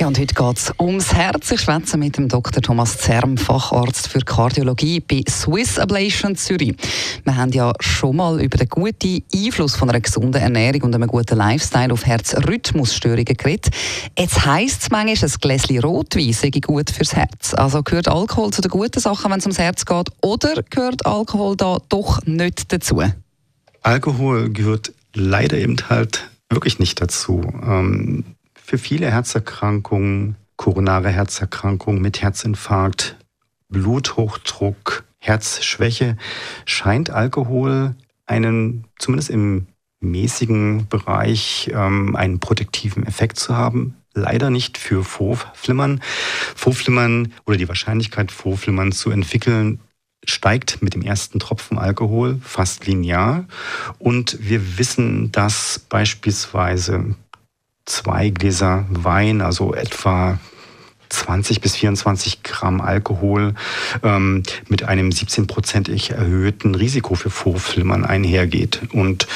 Ja, und heute geht es ums Herz. Ich schwätze mit dem Dr. Thomas Zerm, Facharzt für Kardiologie bei Swiss Ablation Zürich. Wir haben ja schon mal über den guten Einfluss von einer gesunden Ernährung und einem guten Lifestyle auf Herzrhythmusstörungen geredet. Jetzt heisst es manchmal, ein Gläschen Rotwein sei gut fürs Herz. Also gehört Alkohol zu den guten Sachen, wenn es ums Herz geht, oder gehört Alkohol da doch nicht dazu? Alkohol gehört leider eben halt wirklich nicht dazu. Ähm für viele Herzerkrankungen, koronare Herzerkrankungen mit Herzinfarkt, Bluthochdruck, Herzschwäche scheint Alkohol einen, zumindest im mäßigen Bereich, ähm, einen protektiven Effekt zu haben. Leider nicht für Vorflimmern. Vorflimmern oder die Wahrscheinlichkeit, Vorflimmern zu entwickeln, steigt mit dem ersten Tropfen Alkohol fast linear. Und wir wissen, dass beispielsweise zwei Gläser Wein, also etwa 20 bis 24 Gramm Alkohol ähm, mit einem 17-prozentig erhöhten Risiko für Vorflimmern einhergeht. Und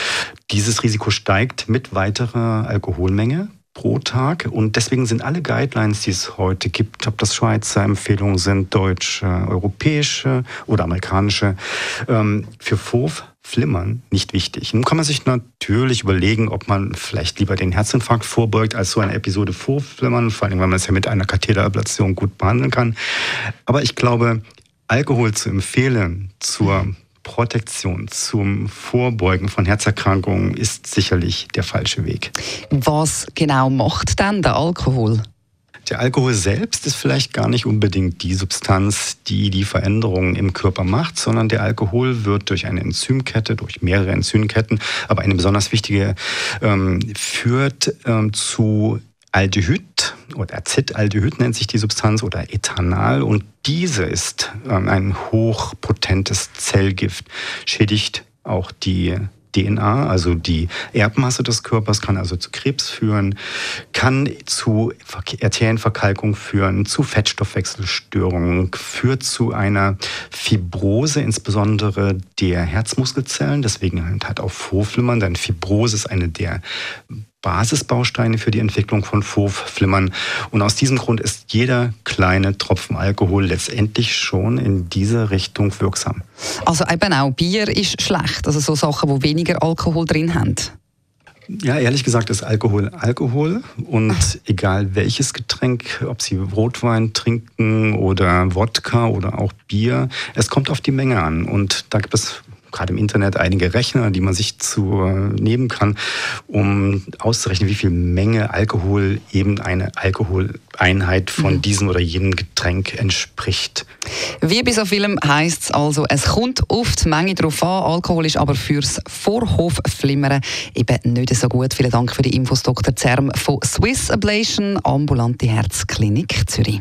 dieses Risiko steigt mit weiterer Alkoholmenge pro Tag. Und deswegen sind alle Guidelines, die es heute gibt, ob das Schweizer Empfehlungen sind, deutsche, europäische oder amerikanische, ähm, für Vorflimmern nicht wichtig. Nun kann man sich natürlich überlegen, ob man vielleicht lieber den Herzinfarkt vorbeugt, als so eine Episode Vorflimmern, vor allem, weil man es ja mit einer Katheterablation gut behandeln kann. Aber ich glaube, Alkohol zu empfehlen zur Protektion zum Vorbeugen von Herzerkrankungen ist sicherlich der falsche Weg. Was genau macht dann der Alkohol? Der Alkohol selbst ist vielleicht gar nicht unbedingt die Substanz, die die Veränderungen im Körper macht, sondern der Alkohol wird durch eine Enzymkette, durch mehrere Enzymketten, aber eine besonders wichtige ähm, führt ähm, zu Aldehyd oder Acetaldehyd nennt sich die Substanz oder Ethanal. Und diese ist ähm, ein hochpotentes Zellgift, schädigt auch die DNA, also die Erbmasse des Körpers, kann also zu Krebs führen, kann zu Arterienverkalkung führen, zu Fettstoffwechselstörungen, führt zu einer Fibrose, insbesondere der Herzmuskelzellen, deswegen hat auch Vorflimmern, denn Fibrose ist eine der Basisbausteine für die Entwicklung von Vorflimmern. Und aus diesem Grund ist jeder kleine Tropfen Alkohol letztendlich schon in diese Richtung wirksam. Also eben auch Bier ist schlecht, also so Sachen, wo weniger Alkohol drin haben. Ja, ehrlich gesagt ist Alkohol Alkohol und egal welches Getränk, ob Sie Rotwein trinken oder Wodka oder auch Bier, es kommt auf die Menge an und da gibt es gerade im Internet einige Rechner, die man sich zu äh, nehmen kann, um auszurechnen, wie viel Menge Alkohol eben eine Alkoholeinheit von mhm. diesem oder jenem Getränk entspricht. Wie bei so vielem heisst es also, es kommt die Menge drauf an. Alkohol ist aber fürs Vorhofflimmern eben nicht so gut. Vielen Dank für die Infos, Dr. Zerm von Swiss Ablation, ambulante Herzklinik Zürich.